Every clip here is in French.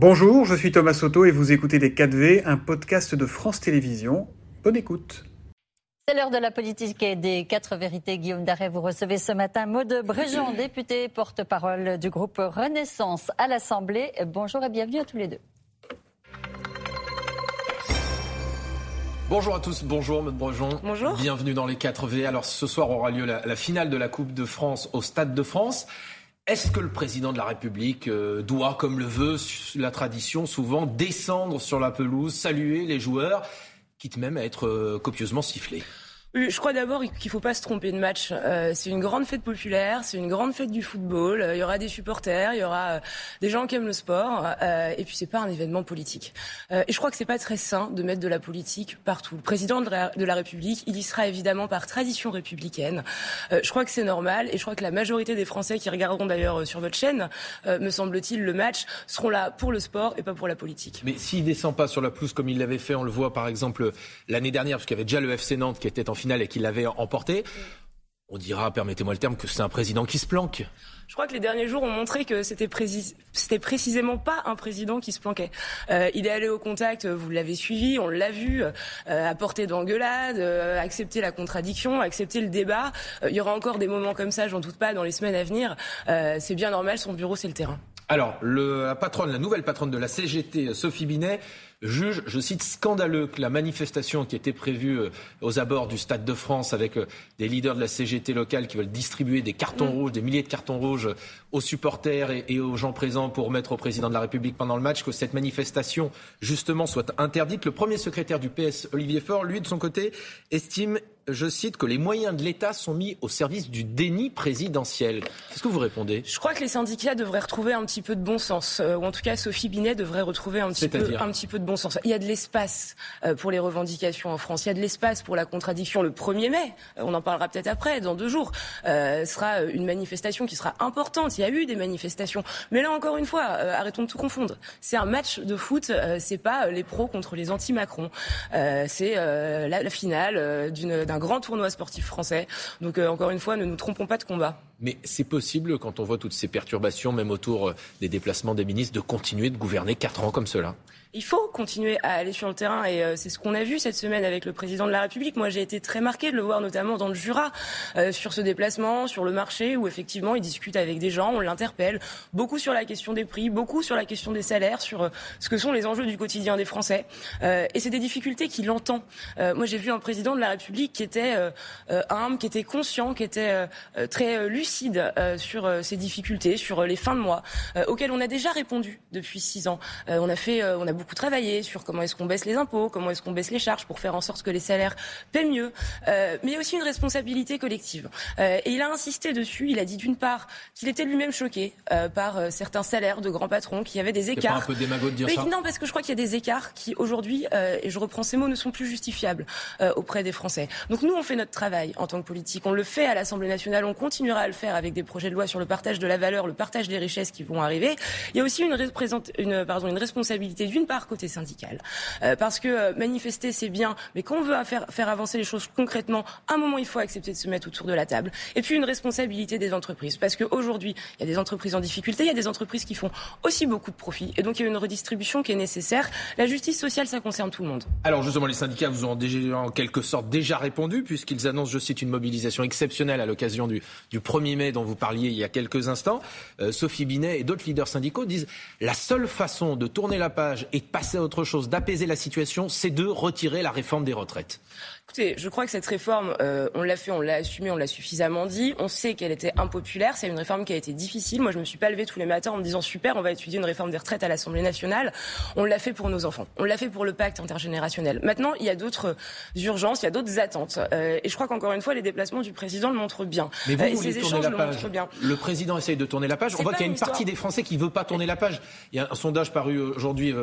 Bonjour, je suis Thomas Soto et vous écoutez Les 4V, un podcast de France Télévisions. Bonne écoute. C'est l'heure de la politique et des quatre vérités. Guillaume Darret, vous recevez ce matin Maude Bréjean, députée porte-parole du groupe Renaissance à l'Assemblée. Bonjour et bienvenue à tous les deux. Bonjour à tous, bonjour Maude Brejon. Bonjour. Bienvenue dans les 4V. Alors ce soir aura lieu la, la finale de la Coupe de France au Stade de France. Est-ce que le président de la République euh, doit, comme le veut la tradition, souvent descendre sur la pelouse, saluer les joueurs, quitte même à être euh, copieusement sifflé je crois d'abord qu'il ne faut pas se tromper de match. Euh, c'est une grande fête populaire, c'est une grande fête du football. Euh, il y aura des supporters, il y aura euh, des gens qui aiment le sport, et puis c'est pas un événement politique. et je crois que c'est pas très sain de mettre de la politique partout. Le président de la, de la République, il y sera évidemment par tradition républicaine. je crois que c'est normal, et je crois que la majorité des Français qui regarderont d'ailleurs sur votre chaîne, me semble-t-il, le match, seront là pour le sport et pas pour la politique. Mais s'il descend pas sur la pelouse comme il l'avait fait, on le voit par exemple l'année dernière, parce qu'il y avait déjà le FC Nantes qui était en finale et qui l'avait emporté. On dira, permettez-moi le terme, que c'est un président qui se planque. Je crois que les derniers jours ont montré que c'était précisément pas un président qui se planquait. Euh, il est allé au contact, vous l'avez suivi, on l'a vu, euh, apporter d'engueulades, euh, accepter la contradiction, accepter le débat. il y aura encore des moments comme ça, j'en doute pas, dans les semaines à venir. c'est bien normal, son bureau c'est le terrain. Alors, le, la patronne, la nouvelle patronne de la CGT, Sophie Binet, juge, je cite, scandaleux que la manifestation qui était prévue euh, aux abords du Stade de France avec euh, des leaders de la CGT locale qui veulent distribuer des cartons mm. rouges, des milliers de cartons rouges aux supporters et, aux gens présents pour mettre au président de la République pendant le match, que cette manifestation justement soit interdite. Le premier secrétaire du PS, Olivier Faure, lui de son côté, estime je cite, que les moyens de l'État sont mis au service du déni présidentiel. Qu'est-ce que vous répondez? Je crois que les syndicats devraient retrouver un petit peu de bon sens, euh, ou en tout cas Sophie Binet devrait retrouver un petit, peu, un petit peu de bon sens. Il y a de l'espace euh, pour les revendications en France, il y a de l'espace pour la contradiction. Le 1er mai, euh, on en parlera peut-être après, dans deux jours, sera une manifestation qui sera importante. Il y a eu des manifestations. Mais là, encore une fois, arrêtons de tout confondre. C'est un match de foot, c'est pas les pros contre les anti-Macron. c'est la, la, finale d'un grand tournoi sportif français. Donc euh, encore une fois, ne nous trompons pas de combat. Mais c'est possible, quand on voit toutes ces perturbations, même autour euh, des déplacements des ministres, de continuer de gouverner quatre ans comme cela? Il faut continuer à aller sur le terrain et euh, c'est ce qu'on a vu cette semaine avec le président de la République. Moi, j'ai été très marqué de le voir notamment dans le Jura euh, sur ce déplacement, sur le marché où effectivement il discute avec des gens, on l'interpelle beaucoup sur la question des prix, beaucoup sur la question des salaires, sur euh, ce que sont les enjeux du quotidien des Français. et c'est des difficultés qu'il entend. moi, j'ai vu un président de la République qui était humble, qui était conscient, qui était très lucide sur ces difficultés, sur les fins de mois auxquelles on a déjà répondu depuis six ans. on a fait, on a beaucoup travaillé sur comment est-ce qu'on baisse les impôts, comment est-ce qu'on baisse les charges pour faire en sorte que les salaires paient mieux. Euh, mais il y a aussi une responsabilité collective. Euh, et il a insisté dessus. Il a dit d'une part qu'il était lui-même choqué euh, par certains salaires de grands patrons, qu'il y avait des écarts. Pas un peu démago de dire ça. Non, parce que je crois qu'il y a des écarts qui aujourd'hui, et je reprends ces mots, ne sont plus justifiables auprès des Français. Donc nous, on fait notre travail en tant que politique. On le fait à l'Assemblée nationale. On continuera à le faire avec des projets de loi sur le partage de la valeur, le partage des richesses qui vont arriver. Il y a aussi une, une, pardon, une responsabilité d'une part côté syndical. Euh, parce que euh, manifester, c'est bien, mais quand on veut faire, avancer les choses concrètement, à un moment, il faut accepter de se mettre autour de la table. Et puis une responsabilité des entreprises. Parce qu'aujourd'hui, il y a des entreprises en difficulté, il y a des entreprises qui font aussi beaucoup de profits. Et donc il y a une redistribution qui est nécessaire. La justice sociale, ça concerne tout le monde. Alors justement, les syndicats vous ont en quelque sorte déjà répondu, puisqu'ils annoncent, je cite, une mobilisation exceptionnelle à l'occasion du, du 1er mai dont vous parliez il y a quelques instants. Euh, Sophie Binet et d'autres leaders syndicaux disent la seule façon de tourner la page et de passer autre chose, d'apaiser la situation, c'est de retirer la réforme des retraites. Écoutez, je crois que cette réforme, euh, on l'a fait, on l'a assumé, on l'a suffisamment dit. On sait qu'elle était impopulaire. C'est une réforme qui a été difficile. Moi, je me suis pas levée tous les matins en me disant super, on va étudier une réforme des retraites à l'Assemblée nationale. On l'a fait pour nos enfants. On l'a fait pour le pacte intergénérationnel. Maintenant, il y a d'autres urgences, il y a d'autres attentes. Euh, et je crois qu'encore une fois, les déplacements du président le montrent bien. Mais vous, euh, vous ces échanges la page. Le, bien. le président essaye de tourner la page. On voit qu'il y a une, partie des Français qui veut pas tourner la page. Il y a un sondage paru aujourd'hui,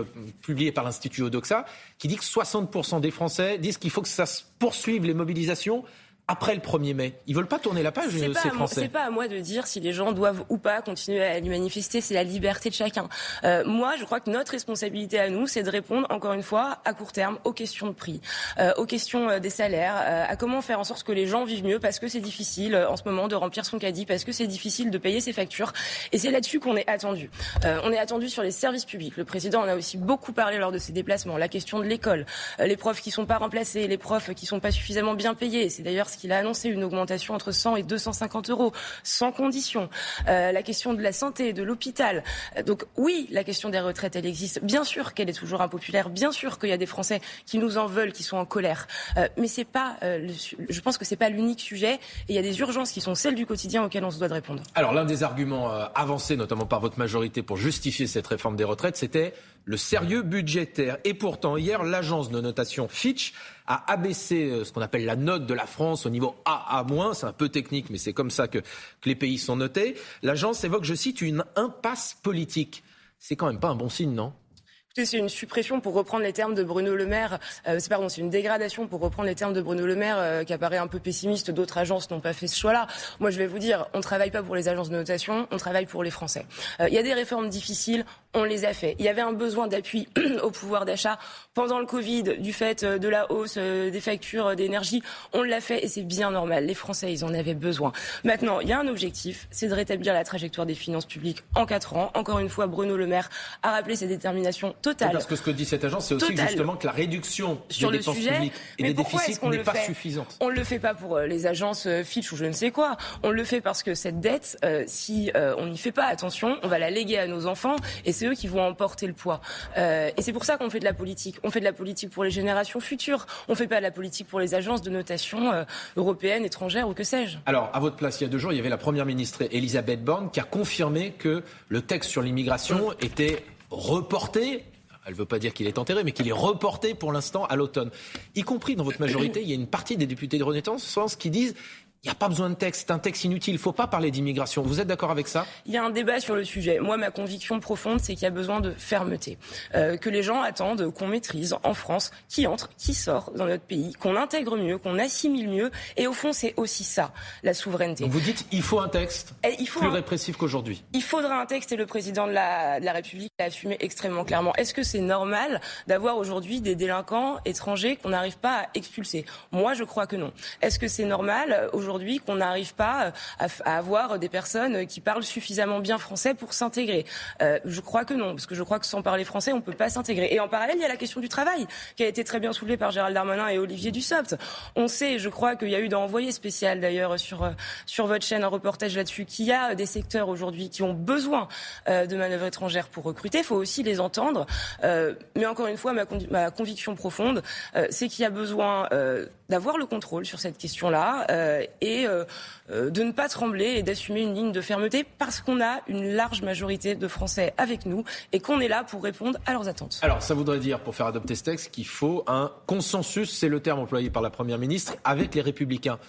publié par l'Institut Odoxa, qui dit que 60% des Français disent qu'il faut que ça se poursuive les mobilisations après le 1er mai. Ils veulent pas tourner la page, ces Français. C'est pas à moi de dire si les gens doivent ou pas continuer à aller manifester. C'est la liberté de chacun. Euh, moi, je crois que notre responsabilité à nous, c'est de répondre, encore une fois, à court terme, aux questions de prix, euh, aux questions euh, des salaires, euh, à comment faire en sorte que les gens vivent mieux, parce que c'est difficile euh, en ce moment de remplir son caddie, parce que c'est difficile de payer ses factures. Et c'est là-dessus qu'on est attendu. on est attendu sur les services publics. Le président en a aussi beaucoup parlé lors de ses déplacements. La question de l'école, les profs qui sont pas remplacés, les profs qui sont pas suffisamment bien payés. C'est d'ailleurs qu'il a annoncé une augmentation entre 100 et 250 euros, sans condition. Euh, la question de la santé, de l'hôpital. Euh, donc oui, la question des retraites, elle existe. Bien sûr qu'elle est toujours impopulaire. Bien sûr qu'il y a des Français qui nous en veulent, qui sont en colère. Euh, mais c'est pas, je pense que c'est pas l'unique sujet. Et il y a des urgences qui sont celles du quotidien auxquelles on se doit de répondre. Alors l'un des arguments avancés, notamment par votre majorité, pour justifier cette réforme des retraites, c'était le sérieux budgétaire. Et pourtant, hier, l'agence de notation Fitch a abaissé euh, ce qu'on appelle la note de la France au niveau AA-. C'est un peu technique, mais c'est comme ça que, que les pays sont notés. L'agence évoque, je cite, une impasse politique. C'est quand même pas un bon signe, non? C'est une suppression, pour reprendre les termes de Bruno Le Maire, euh, c'est pardon, c'est une dégradation, pour reprendre les termes de Bruno Le Maire, euh, qui apparaît un peu pessimiste. D'autres agences n'ont pas fait ce choix-là. Moi, je vais vous dire, on ne travaille pas pour les agences de notation, on travaille pour les Français. Il y a des réformes difficiles, on les a fait. Il y avait un besoin d'appui au pouvoir d'achat pendant le Covid, du fait euh, de la hausse euh, des factures d'énergie. On l'a fait et c'est bien normal. Les Français, ils en avaient besoin. Maintenant, il y a un objectif, c'est de rétablir la trajectoire des finances publiques en quatre ans. Encore une fois, Bruno Le Maire a rappelé sa détermination totale. Parce que ce que dit cette agence, c'est aussi justement que la réduction Sur des dépenses publiques et des déficits n'est pas suffisante. On ne le fait pas pour euh, les agences Fitch ou je ne sais quoi. On le fait parce que cette dette, si on n'y fait pas attention, on va la léguer à nos enfants et c'est eux qui vont emporter le poids. Euh, et c'est pour ça qu'on fait de la politique. On fait de la politique pour les générations futures. On ne fait pas de la politique pour les agences de notation euh, européennes, étrangères ou que sais-je. Alors, à votre place, il y a deux jours, il y avait la première ministre Elisabeth Borne qui a confirmé que le texte sur l'immigration était reporté elle ne veut pas dire qu'il est enterré, mais qu'il est reporté pour l'instant à l'automne. Y compris dans votre majorité, il y a une partie des députés de Renaissance qui disent il n'y a pas besoin de texte, c'est un texte inutile, il ne faut pas parler d'immigration. Vous êtes d'accord avec ça? Il y a un débat sur le sujet. Moi, ma conviction profonde, c'est qu'il y a besoin de fermeté. Euh, que les gens attendent qu'on maîtrise en France qui entre, qui sort dans notre pays, qu'on intègre mieux, qu'on assimile mieux. Et au fond, c'est aussi ça, la souveraineté. Donc vous dites il faut un texte il faut plus répressif qu'aujourd'hui Il faudra un texte et le président de la, de la République l'a assumé extrêmement clairement. Est-ce que c'est normal d'avoir aujourd'hui des délinquants étrangers qu'on n'arrive pas à expulser? Moi, je crois que non. Est-ce que c'est normal aujourd'hui qu'on n'arrive pas euh, à, avoir des personnes qui parlent suffisamment bien français pour s'intégrer euh, Je crois que non, parce que je crois que sans parler français, on ne peut pas s'intégrer. Et en parallèle, il y a la question du travail, qui a été très bien soulevée par Gérald Darmanin et Olivier Dussopt. On sait, je crois qu'il y a eu dans Envoyé spécial d'ailleurs sur, euh, sur votre chaîne un reportage là-dessus, qu'il y a des secteurs aujourd'hui qui ont besoin de manœuvres étrangères pour recruter. Il faut aussi les entendre. mais encore une fois, ma, conviction profonde, c'est qu'il y a besoin d'avoir le contrôle sur cette question-là euh, euh, de ne pas trembler et d'assumer une ligne de fermeté parce qu'on a une large majorité de Français avec nous et qu'on est là pour répondre à leurs attentes. Alors ça voudrait dire, pour faire adopter ce texte, qu'il faut un consensus, c'est le terme employé par la Première ministre, avec les républicains.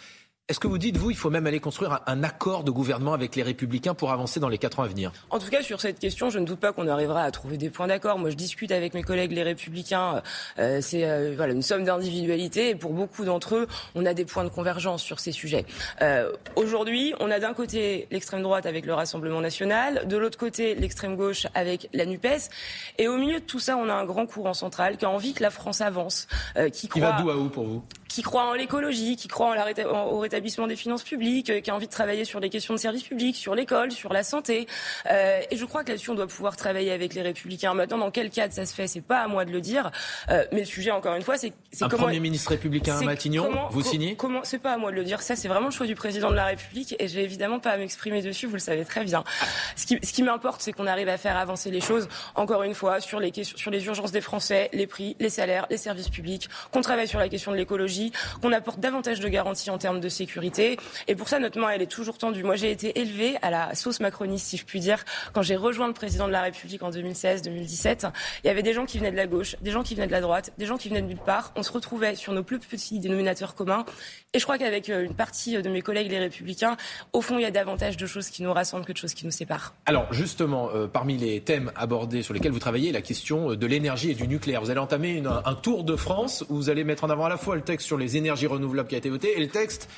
Est-ce que vous dites, vous, il faut même aller construire un, accord de gouvernement avec les Républicains pour avancer dans les quatre ans à venir? En tout cas, sur cette question, je ne doute pas qu'on arrivera à trouver des points d'accord. Moi, je discute avec mes collègues les Républicains. Euh, c'est euh, voilà une somme d'individualité et pour beaucoup d'entre eux, on a des points de convergence sur ces sujets. Euh, Aujourd'hui, on a d'un côté l'extrême droite avec le Rassemblement national, de l'autre côté l'extrême gauche avec la Nupes, et au milieu de tout ça, on a un grand courant central qui a envie que la France avance, euh, qui croit. va d'où à où pour vous? Qui croit en l'écologie, qui croit en la au rétablissement des finances publiques, euh, qui a envie de travailler sur les questions de services publics, sur l'école, sur la santé. Euh, et je crois que là-dessus, on doit pouvoir travailler avec les Républicains. Maintenant, dans quel cadre ça se fait, c'est pas à moi de le dire. Euh, mais le sujet, encore une fois, c'est un comment... Premier ministre républicain à Matignon, vous signez Comment C'est pas à moi de le dire. Ça, c'est vraiment le choix du président de la République, et j'ai évidemment pas à m'exprimer dessus. Vous le savez très bien. Ce qui, ce qui m'importe, c'est qu'on arrive à faire avancer les choses. Encore une fois, sur les questions, sur les urgences des Français, les prix, les salaires, les services publics, qu'on travaille sur la question de l'écologie, qu'on apporte davantage de garanties en termes de sécurité. Et pour ça, notre main, elle est toujours tendue. Moi, j'ai été élevée à la sauce macroniste, si je puis dire. Quand j'ai rejoint le président de la République en 2016-2017, il y avait des gens qui venaient de la gauche, des gens qui venaient de la droite, des gens qui venaient de nulle part. On se retrouvait sur nos plus petits dénominateurs communs. Et je crois qu'avec euh, une partie de mes collègues, les Républicains, au fond, il y a davantage de choses qui nous rassemblent que de choses qui nous séparent. Alors, justement, euh, parmi les thèmes abordés sur lesquels vous travaillez, la question euh, de l'énergie et du nucléaire. Vous allez entamer un tour de France où vous allez mettre en avant à la fois le texte sur les énergies renouvelables qui a été voté et le texte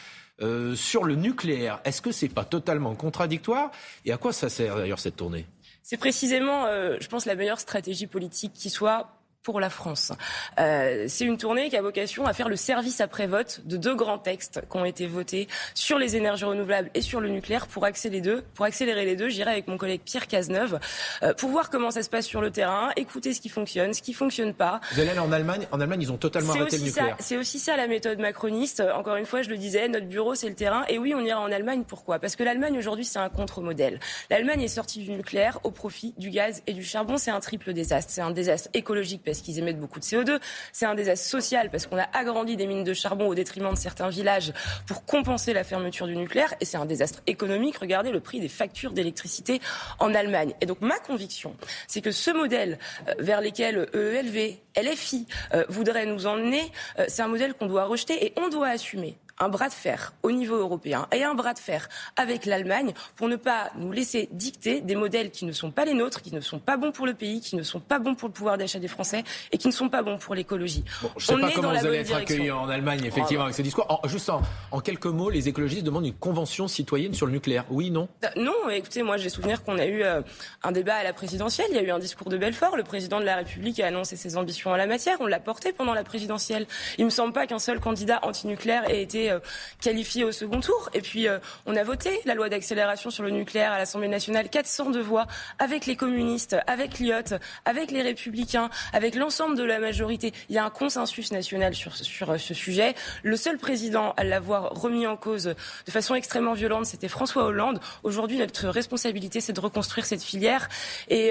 euh, sur le nucléaire. Est-ce que c'est pas totalement contradictoire Et à quoi ça sert d'ailleurs cette tournée? C'est précisément, euh, je pense, la meilleure stratégie politique qui soit pour la France. Euh, c'est une tournée qui a vocation à faire le service après-vote de deux grands textes qui ont été votés sur les énergies renouvelables et sur le nucléaire pour accélérer les deux. Pour accélérer les deux, j'irai avec mon collègue Pierre Cazeneuve euh, pour voir comment ça se passe sur le terrain, écouter ce qui fonctionne, ce qui fonctionne pas. Vous allez aller en Allemagne. En Allemagne, ils ont totalement arrêté le nucléaire. C'est aussi ça la méthode macroniste. Encore une fois, je le disais, notre bureau c'est le terrain. Et oui, on ira en Allemagne. Pourquoi? Parce que l'Allemagne aujourd'hui c'est un contre-modèle. L'Allemagne est sortie du nucléaire au profit du gaz et du charbon. C'est un triple désastre. C'est un désastre écologique parce qu'ils émettent beaucoup de CO2. C'est un désastre social parce qu'on a agrandi des mines de charbon au détriment de certains villages pour compenser la fermeture du nucléaire. Et c'est un désastre économique. Regardez le prix des factures d'électricité en Allemagne. Et donc ma conviction, c'est que ce modèle euh, vers lequel EELV, LFI euh, voudraient nous emmener, euh, c'est un modèle qu'on doit rejeter et on doit assumer un bras de fer au niveau européen et un bras de fer avec l'Allemagne pour ne pas nous laisser dicter des modèles qui ne sont pas les nôtres, qui ne sont pas bons pour le pays, qui ne sont pas bons pour le pouvoir d'achat des Français et qui ne sont pas bons pour l'écologie. Bon, je ne sais pas comment vous allez être accueillis en Allemagne, effectivement, avec ce discours. juste en, quelques mots, les écologistes demandent une convention citoyenne sur le nucléaire. Oui, non? Euh, Non, écoutez, moi j'ai souvenir qu'on a eu euh, un débat à la présidentielle, il y a eu un discours de Belfort, le président de la République a annoncé ses ambitions en la matière, on l'a porté pendant la présidentielle. Il me semble pas qu'un seul candidat anti-nucléaire ait été euh, qualifié au second tour. Et puis, euh, on a voté la loi d'accélération sur le nucléaire à l'Assemblée nationale, 402 voix, avec les communistes, avec l'IOT, avec les républicains, avec l'ensemble de la majorité. Il y a un consensus national sur, sur euh, ce sujet. Le seul président à l'avoir remis en cause de façon extrêmement violente, c'était François Hollande. Aujourd'hui, notre responsabilité, c'est de reconstruire cette filière et,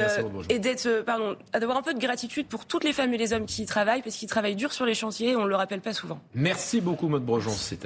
et d'être, pardon, d'avoir un peu de gratitude pour toutes les femmes et les hommes qui y travaillent, parce qu'ils travaillent dur sur les chantiers, on ne le rappelle pas souvent. Merci beaucoup, Maud Brojon, c'est